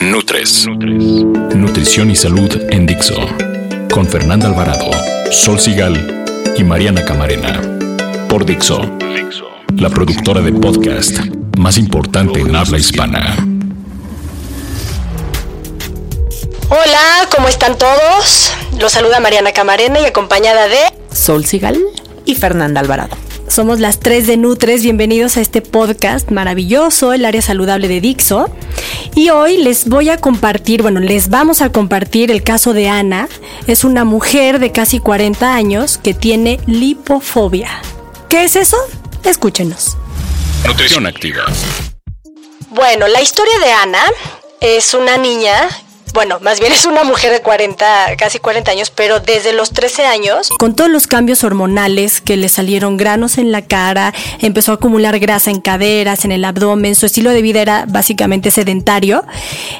Nutres. Nutrición y salud en Dixo. Con Fernanda Alvarado, Sol Sigal y Mariana Camarena. Por Dixo. La productora de podcast más importante en habla hispana. Hola, ¿cómo están todos? Los saluda Mariana Camarena y acompañada de Sol Sigal y Fernanda Alvarado. Somos las tres de Nutres, bienvenidos a este podcast maravilloso, el área saludable de Dixo. Y hoy les voy a compartir, bueno, les vamos a compartir el caso de Ana. Es una mujer de casi 40 años que tiene lipofobia. ¿Qué es eso? Escúchenos. Nutrición activa. Bueno, la historia de Ana es una niña bueno, más bien es una mujer de 40, casi 40 años, pero desde los 13 años, con todos los cambios hormonales que le salieron granos en la cara, empezó a acumular grasa en caderas, en el abdomen, su estilo de vida era básicamente sedentario.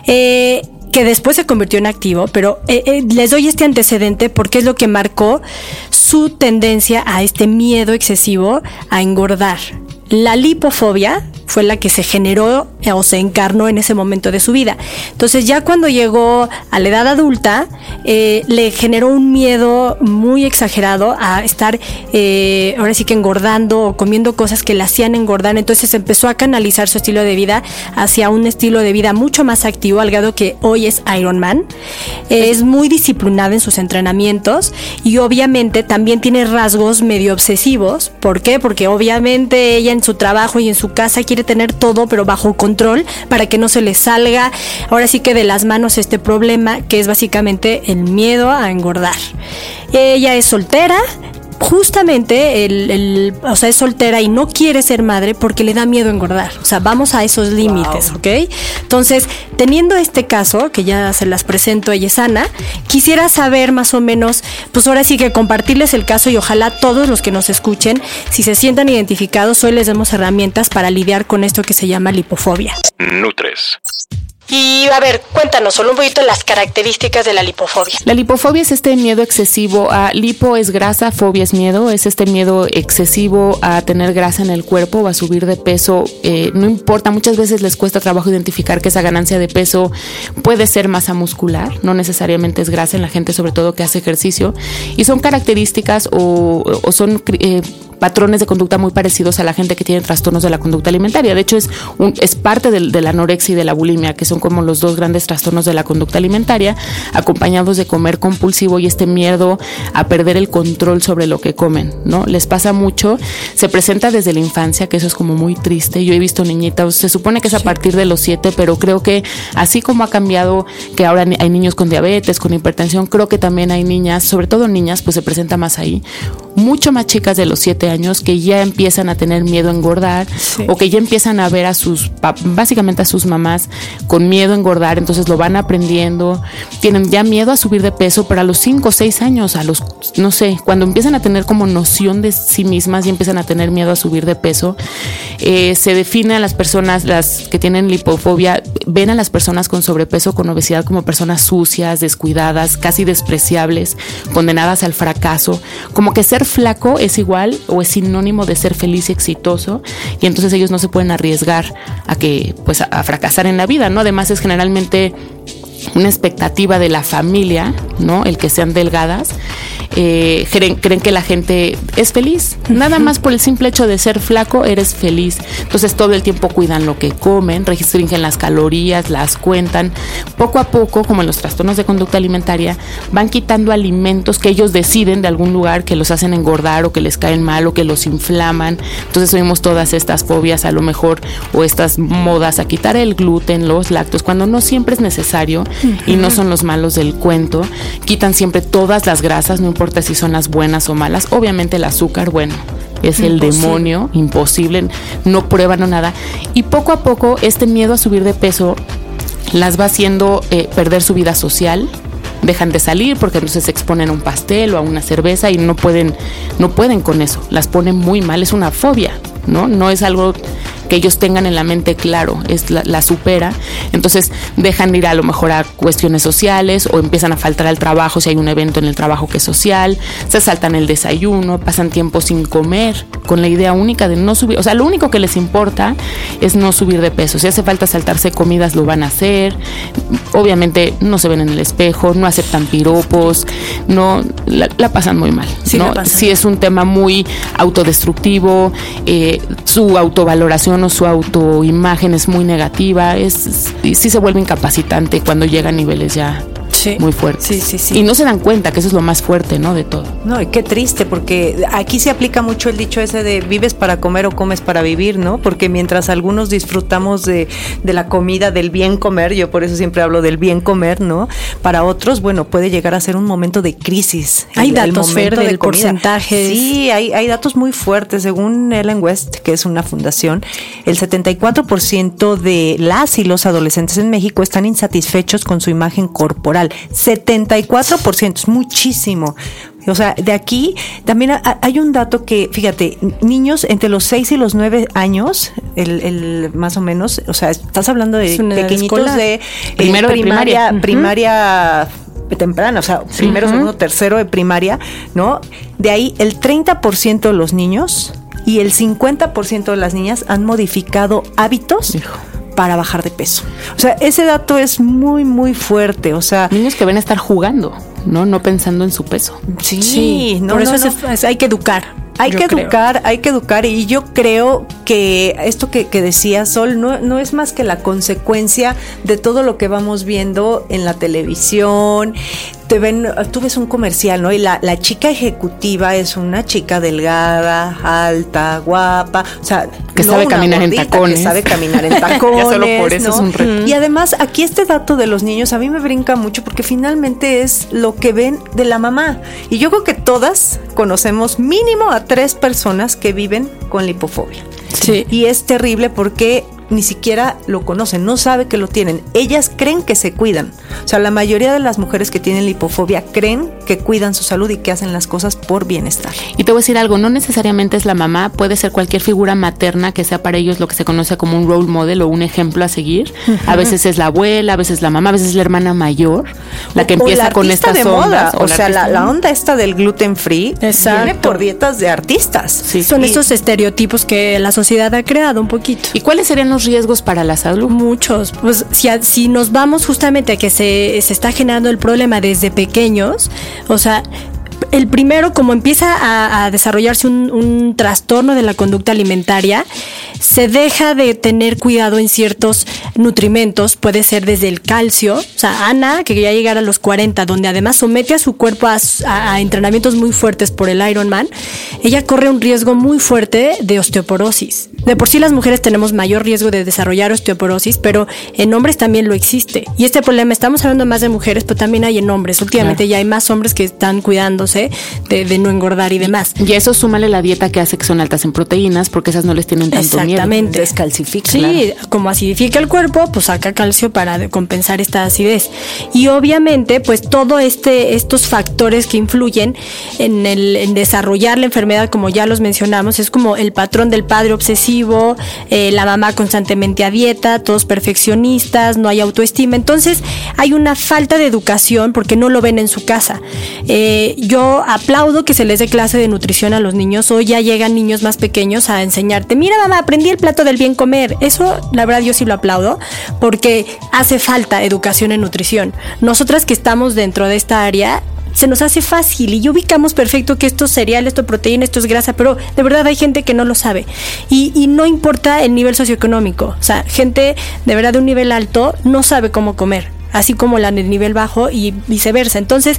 Eh, que después se convirtió en activo, pero eh, eh, les doy este antecedente porque es lo que marcó su tendencia a este miedo excesivo a engordar. La lipofobia fue la que se generó o se encarnó en ese momento de su vida. Entonces ya cuando llegó a la edad adulta, eh, le generó un miedo muy exagerado a estar eh, ahora sí que engordando o comiendo cosas que le hacían engordar. Entonces empezó a canalizar su estilo de vida hacia un estilo de vida mucho más activo, al grado que hoy es Ironman. es muy disciplinada en sus entrenamientos y obviamente también tiene rasgos medio obsesivos. ¿Por qué? Porque obviamente ella en su trabajo y en su casa quiere tener todo pero bajo control para que no se le salga ahora sí que de las manos este problema que es básicamente el miedo a engordar. Ella es soltera, justamente el, o sea, es soltera y no quiere ser madre porque le da miedo engordar. O sea, vamos a esos límites, ¿ok? Entonces, teniendo este caso, que ya se las presento, ella es Ana, quisiera saber más o menos, pues ahora sí que compartirles el caso y ojalá todos los que nos escuchen, si se sientan identificados, hoy les demos herramientas para lidiar con esto que se llama lipofobia. Nutres. Y a ver, cuéntanos solo un poquito las características de la lipofobia. La lipofobia es este miedo excesivo a lipo es grasa, fobia es miedo, es este miedo excesivo a tener grasa en el cuerpo o a subir de peso. Eh, no importa, muchas veces les cuesta trabajo identificar que esa ganancia de peso puede ser masa muscular, no necesariamente es grasa en la gente, sobre todo que hace ejercicio. Y son características o, son eh, patrones de conducta muy parecidos a la gente que tiene trastornos de la conducta alimentaria. De hecho, es, un, es parte de la anorexia y de la bulimia, que son como los dos grandes trastornos de la conducta alimentaria, acompañados de comer compulsivo y este miedo a perder el control sobre lo que comen, ¿no? Les pasa mucho, se presenta desde la infancia, que eso es como muy triste. Yo he visto niñitas, se supone que es a partir de los siete, pero creo que así como ha cambiado que ahora hay niños con diabetes, con hipertensión, creo que también hay niñas, sobre todo niñas, pues se presenta más ahí, mucho más chicas de los siete años que ya empiezan a tener miedo a engordar o que ya empiezan a ver a sus, básicamente a sus mamás con miedo a engordar, entonces lo van aprendiendo, tienen ya miedo a subir de peso, pero a los cinco o seis años, a los, no sé, cuando empiezan a tener como noción de sí mismas y empiezan a tener miedo a subir de peso, eh, se define a las personas, las que tienen lipofobia, ven a las personas con sobrepeso, con obesidad como personas sucias, descuidadas, casi despreciables, condenadas al fracaso, como que ser flaco es igual o es sinónimo de ser feliz y exitoso y entonces ellos no se pueden arriesgar a que pues a, fracasar en la vida, ¿no? Además es generalmente una expectativa de la familia, ¿no? El que sean delgadas eh, creen, creen que la gente es feliz. Nada más por el simple hecho de ser flaco, eres feliz. Entonces todo el tiempo cuidan lo que comen, restringen las calorías, las cuentan. Poco a poco, como en los trastornos de conducta alimentaria, van quitando alimentos que ellos deciden de algún lugar que los hacen engordar o que les caen mal o que los inflaman. Entonces oímos todas estas fobias a lo mejor o estas modas a quitar el gluten, los lácteos, cuando no siempre es necesario y no son los malos del cuento. Quitan siempre todas las grasas, no importa si son las buenas o malas. Obviamente el azúcar, bueno, es el demonio, imposible, no prueban nada. Y poco a poco este miedo a subir de peso las va haciendo eh, perder su vida social, dejan de salir porque entonces se exponen a un pastel o a una cerveza y no pueden, no pueden con eso, las ponen muy mal, es una fobia, ¿no? No es algo que ellos tengan en la mente claro, es la, supera, entonces dejan de ir a lo mejor a cuestiones sociales o empiezan a faltar al trabajo si hay un evento en el trabajo que es social, se saltan el desayuno, pasan tiempo sin comer, con la idea única de no subir, o sea, lo único que les importa es no subir de peso, si hace falta saltarse comidas lo van a hacer, obviamente no se ven en el espejo, no aceptan piropos, no la, pasan muy mal, ¿no? Si es un tema muy autodestructivo, eh, su autovaloración su autoimagen es muy negativa, es, sí se vuelve incapacitante cuando llega a niveles ya muy fuertes. Y no se dan cuenta que eso es lo más fuerte, ¿no? De todo. No, y qué triste, porque aquí se aplica mucho el dicho ese de vives para comer o comes para vivir, ¿no? Porque mientras algunos disfrutamos de, la comida, del bien comer, yo por eso siempre hablo del bien comer, ¿no? Para otros, bueno, puede llegar a ser un momento de crisis. Hay datos, verdes de porcentajes. Sí, hay, hay datos muy fuertes. Según Ellen West, que es una fundación, el 74% de las y los adolescentes en México están insatisfechos con su imagen corporal. 74%, es muchísimo. O sea, de aquí también hay un dato que, fíjate, niños entre los 6 y los 9 años, el, más o menos, o sea, estás hablando de pequeñitos de, eh, Primero primaria, primaria, temprana, o sea, primero, segundo, tercero de primaria, ¿no? De ahí el 30% de los niños y el 50% de las niñas han modificado hábitos para bajar de peso. O sea, ese dato es muy, muy fuerte. O sea, niños que ven a estar jugando, ¿no? No pensando en su peso. Sí, no, por eso hay que educar. Hay que educar, hay que educar y yo creo que esto que, que decía Sol no, no, es más que la consecuencia de todo lo que vamos viendo en la televisión, te ven, tú ves un comercial, ¿no? Y la, la chica ejecutiva es una chica delgada, alta, guapa, o sea, que sabe caminar en tacones. Que sabe caminar en tacones. solo por eso es un reto. Y además, aquí este dato de los niños a mí me brinca mucho porque finalmente es lo que ven de la mamá. Y yo creo que todas conocemos mínimo a tres personas que viven con lipofobia. Sí. Y es terrible porque ni siquiera lo conocen, no sabe que lo tienen. Ellas creen que se cuidan. O sea, la mayoría de las mujeres que tienen lipofobia creen que cuidan su salud y que hacen las cosas por bienestar. Y te voy a decir algo, no necesariamente es la mamá, puede ser cualquier figura materna que sea para ellos lo que se conoce como un role model o un ejemplo a seguir. A veces es la abuela, a veces la mamá, a veces es la hermana mayor, la que empieza con estas de moda. O, sea, la, onda esta del gluten free viene por dietas de artistas. Son esos estereotipos que la sociedad ha creado un poquito. ¿Y cuáles serían los riesgos para la salud? Muchos. Pues si, si nos vamos justamente a que se, se está generando el problema desde pequeños, o sea, el primero, como empieza a, desarrollarse un, trastorno de la conducta alimentaria, se deja de tener cuidado en ciertos nutrimentos, puede ser desde el calcio, o sea, Ana, que ya llegar a los 40, donde además somete a su cuerpo a, entrenamientos muy fuertes por el Ironman, ella corre un riesgo muy fuerte de osteoporosis. De por sí las mujeres tenemos mayor riesgo de desarrollar osteoporosis, pero en hombres también lo existe. Y este problema, estamos hablando más de mujeres, pero también hay en hombres. Últimamente ya hay más hombres que están cuidándose de, no engordar y demás. Y eso súmale la dieta que hace que son altas en proteínas, porque esas no les tienen tanto Exactamente. Descalcifica. Sí, como acidifica el cuerpo, pues saca calcio para compensar esta acidez. Y obviamente, pues todo este, estos factores que influyen en, el, en desarrollar la enfermedad, como ya los mencionamos, es como el patrón del padre obsesivo, eh, la mamá constantemente a dieta, todos perfeccionistas, no hay autoestima. Entonces, hay una falta de educación porque no lo ven en su casa. Eh, yo aplaudo que se les dé clase de nutrición a los niños. Hoy ya llegan niños más pequeños a enseñarte, mira mamá, aprendí el plato del bien comer. Eso, la verdad, yo sí lo aplaudo porque hace falta educación en nutrición. Nosotras que estamos dentro de esta área, se nos hace fácil y ubicamos perfecto que esto es cereal, esto es proteína, esto es grasa, pero de verdad hay gente que no lo sabe. Y, y, no importa el nivel socioeconómico. O sea, gente de verdad de un nivel alto no sabe cómo comer así como la de nivel bajo y viceversa. Entonces,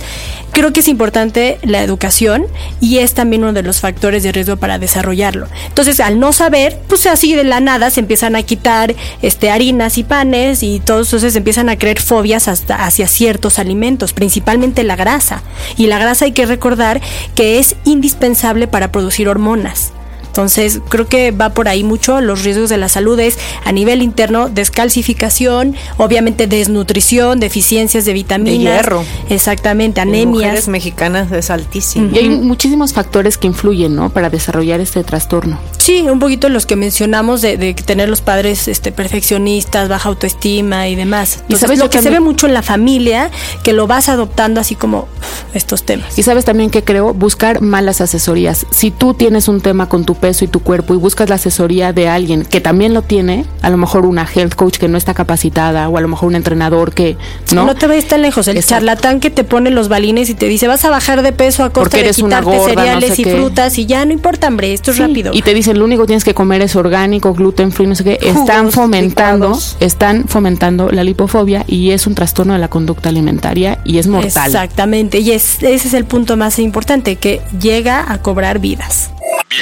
creo que es importante la educación y es también uno de los factores de riesgo para desarrollarlo. Entonces, al no saber, pues así de la nada se empiezan a quitar este harinas y panes y todos entonces empiezan a creer fobias hasta hacia ciertos alimentos, principalmente la grasa. Y la grasa hay que recordar que es indispensable para producir hormonas. Entonces, creo que va por ahí mucho. Los riesgos de la salud es a nivel interno, descalcificación, obviamente desnutrición, deficiencias de vitaminas. De hierro. Exactamente, anemias. En mujeres mexicanas es altísimo. Y hay muchísimos factores que influyen, ¿no? Para desarrollar este trastorno. Sí, un poquito los que mencionamos de, tener los padres este, perfeccionistas, baja autoestima y demás. y sabes lo que se ve mucho en la familia, que lo vas adoptando así como estos temas. Y sabes también que creo buscar malas asesorías. Si tú tienes un tema con tu peso y tu cuerpo y buscas la asesoría de alguien que también lo tiene, a lo mejor una health coach que no está capacitada o a lo mejor un entrenador que no. No te vayas tan lejos, el charlatán que te pone los balines y te dice vas a bajar de peso a costa de quitarte cereales y frutas y ya no importa, hombre, esto es rápido. Y te dicen lo único que tienes que comer es orgánico, gluten free, no sé qué, están fomentando, están fomentando la lipofobia y es un trastorno de la conducta alimentaria y es mortal. Exactamente, y ese es el punto más importante, que llega a cobrar vidas.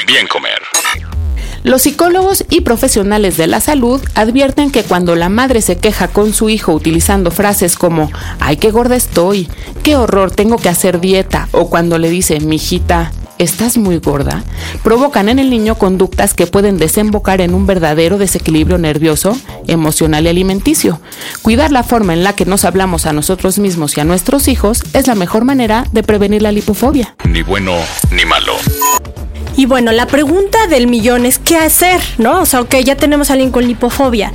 Bien, comer. Los psicólogos y profesionales de la salud advierten que cuando la madre se queja con su hijo utilizando frases como ay qué gorda estoy, qué horror tengo que hacer dieta o cuando le dice mijita estás muy gorda, provocan en el niño conductas que pueden desembocar en un verdadero desequilibrio nervioso, emocional y alimenticio. Cuidar la forma en la que nos hablamos a nosotros mismos y a nuestros hijos es la mejor manera de prevenir la lipofobia. Ni bueno ni malo. Y bueno, la pregunta del millón es qué hacer, ¿no? O sea, ok, ya tenemos a alguien con lipofobia.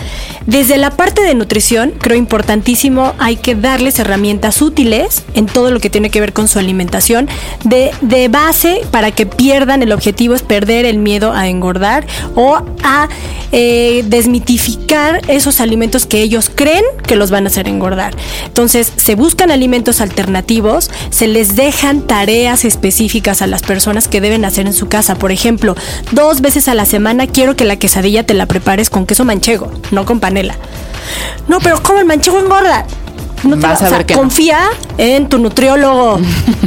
Desde la parte de nutrición, creo importantísimo, hay que darles herramientas útiles en todo lo que tiene que ver con su alimentación, de, de base para que pierdan, el objetivo es perder el miedo a engordar o a eh, desmitificar esos alimentos que ellos creen que los van a hacer engordar. Entonces, se buscan alimentos alternativos, se les dejan tareas específicas a las personas que deben hacer en su casa por ejemplo, dos veces a la semana quiero que la quesadilla te la prepares con queso manchego, no con panela. No, pero ¿cómo el manchego engorda? No te vas a ver confía en tu nutriólogo.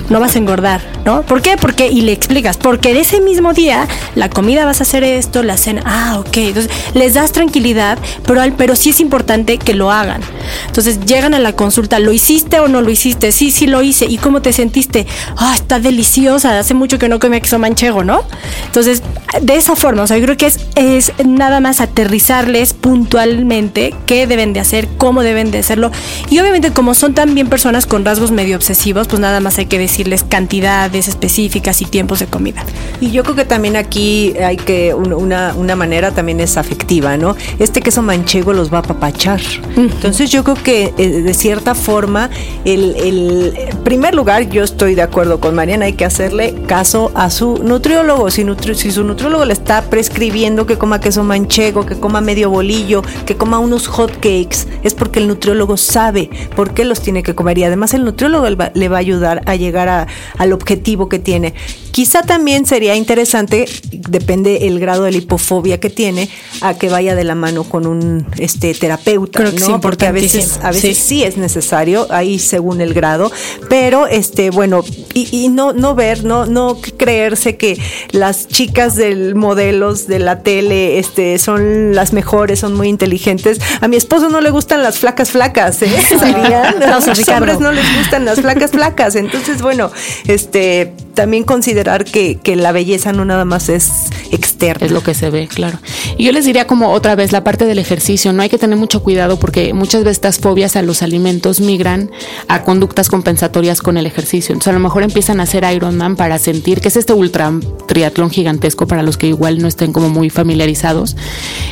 no vas a engordar, ¿no? ¿Por qué? Porque, y le explicas, porque ese mismo día la comida vas a hacer esto, la cena, ah, ok. Entonces, les das tranquilidad, pero, pero sí es importante que lo hagan. Entonces, llegan a la consulta, ¿lo hiciste o no lo hiciste? Sí, sí lo hice. ¿Y cómo te sentiste? Ah, está deliciosa. Hace mucho que no comía queso manchego, ¿no? Entonces, de esa forma, o sea, yo creo que es, es nada más aterrizarles puntualmente qué deben de hacer, cómo deben de hacerlo. Y obviamente como son también personas con rasgos medio obsesivos, pues nada más hay que decirles cantidades específicas y tiempos de comida. Y yo creo que también aquí hay que, una, una manera también es afectiva, ¿no? Este queso manchego los va a apapachar. Entonces yo creo que eh, de cierta forma, el, el primer lugar, yo estoy de acuerdo con Mariana, hay que hacerle caso a su nutriólogo. Si, si su nutriólogo le está prescribiendo que coma queso manchego, que coma medio bolillo, que coma unos hot cakes, es porque el nutriólogo sabe por qué los tiene que comer y además el nutriólogo le va a ayudar a llegar al objetivo que tiene. Quizá también sería interesante, depende el grado de lipofobia que tiene, a que vaya de la mano con un este terapeuta, ¿no? Porque a veces, a veces sí. es necesario, ahí según el grado, pero este, bueno, y, no, no ver, no, no creerse que las chicas del modelos de la tele este, son las mejores, son muy inteligentes. A mi esposo no le gustan las flacas flacas, ¿eh? A los hombres no les gustan las flacas flacas. Entonces, bueno, este también considerar que, que, la belleza no nada más es externa. Es lo que se ve, claro. Y yo les diría como otra vez la parte del ejercicio, no hay que tener mucho cuidado porque muchas veces estas fobias a los alimentos migran a conductas compensatorias con el ejercicio. Entonces a lo mejor empiezan a hacer Ironman para sentir que es este ultra triatlón gigantesco para los que igual no estén como muy familiarizados.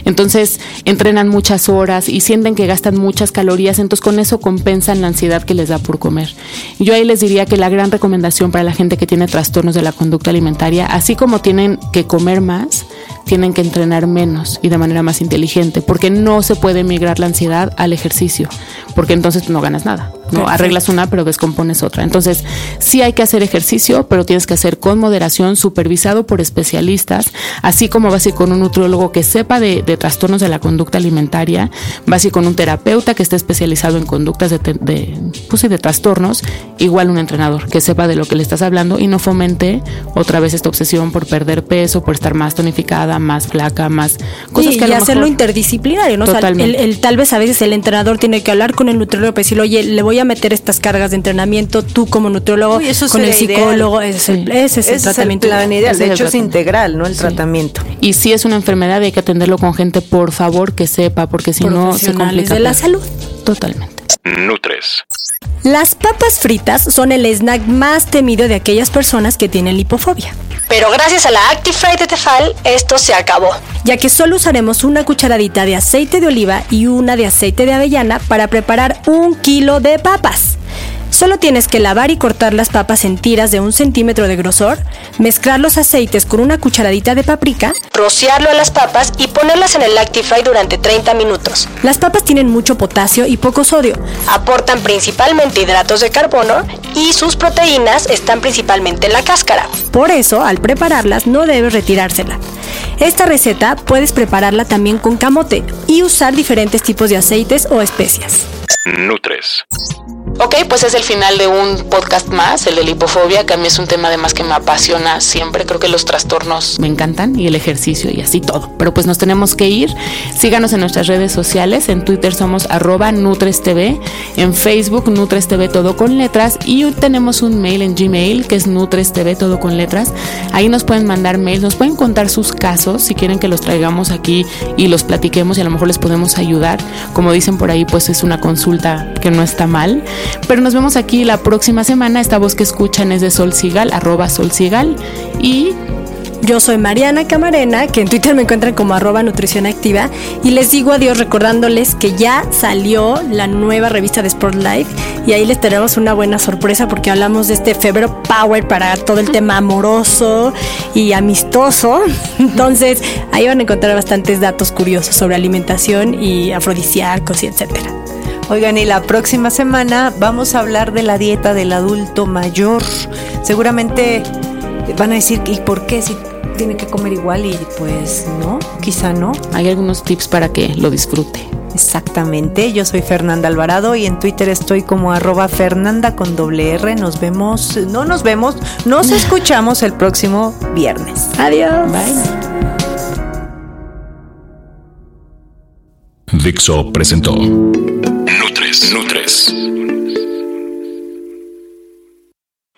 Entonces entrenan muchas horas y sienten que gastan muchas calorías, entonces con eso compensan la ansiedad que les da por comer. Yo ahí les diría que la gran recomendación para la gente que tiene trastornos de la conducta alimentaria, así como tienen que comer más, tienen que entrenar menos y de manera más inteligente, porque no se puede migrar la ansiedad al ejercicio, porque entonces no ganas nada. ¿No? Arreglas una, pero descompones otra. Entonces, sí hay que hacer ejercicio, pero tienes que hacer con moderación, supervisado por especialistas, así como vas a ir con un nutriólogo que sepa de, trastornos de la conducta alimentaria, vas a ir con un terapeuta que esté especializado en conductas de, de, pues, de trastornos, igual un entrenador que sepa de lo que le estás hablando y no fomente otra vez esta obsesión por perder peso, por estar más tonificada, más flaca, más cosas que a y hacerlo interdisciplinario, ¿no? el, tal vez a veces el entrenador tiene que hablar con el nutriólogo para decirle, oye, le voy a meter estas cargas de entrenamiento, tú como nutriólogo, con el psicólogo, ese, es el tratamiento. ideal. De hecho, es integral, ¿no? El tratamiento. Y si es una enfermedad, hay que atenderlo con gente, por favor, que sepa, porque si no se complica. de la salud. Totalmente. Nutres. Las papas fritas son el snack más temido de aquellas personas que tienen lipofobia. Pero gracias a la ActiFry de Tefal, esto se acabó. Ya que solo usaremos una cucharadita de aceite de oliva y una de aceite de avellana para preparar un kilo de papas. Solo tienes que lavar y cortar las papas en tiras de un centímetro de grosor, mezclar los aceites con una cucharadita de paprika, rociarlo a las papas y ponerlas en el Actifry durante 30 minutos. Las papas tienen mucho potasio y poco sodio, aportan principalmente hidratos de carbono y sus proteínas están principalmente en la cáscara. Por eso, al prepararlas no debes retirársela. Esta receta puedes prepararla también con camote y usar diferentes tipos de aceites o especias. Nutres. Ok, pues es el final de un podcast más, el de la hipofobia, que a mí es un tema además que me apasiona siempre. Creo que los trastornos me encantan y el ejercicio y así todo. Pero pues nos tenemos que ir. Síganos en nuestras redes sociales. En Twitter somos arroba NutresTV. En Facebook NutresTV todo con letras. Y tenemos un mail en Gmail que es NutresTV todo con letras. Ahí nos pueden mandar mails, nos pueden contar sus casos si quieren que los traigamos aquí y los platiquemos y a lo mejor les podemos ayudar. Como dicen por ahí, pues es una consulta que no está mal. Pero nos vemos aquí la próxima semana. Esta voz que escuchan es de Sol Sigal, arroba Sol Sigal. Y yo soy Mariana Camarena, que en Twitter me encuentran como arroba nutrición activa. Y les digo adiós recordándoles que ya salió la nueva revista de Sport Life. Y ahí les tenemos una buena sorpresa porque hablamos de este febrero power para todo el tema amoroso y amistoso. Entonces ahí van a encontrar bastantes datos curiosos sobre alimentación y afrodisíacos y etcétera. Oigan, y la próxima semana vamos a hablar de la dieta del adulto mayor. Seguramente van a decir, ¿y por qué si tiene que comer igual? Y pues no, quizá no. Hay algunos tips para que lo disfrute. Exactamente, yo soy Fernanda Alvarado y en Twitter estoy como arroba Fernanda con doble R. Nos vemos, no nos vemos, nos escuchamos el próximo viernes. Adiós. Bye. Dixo presentó Nutres.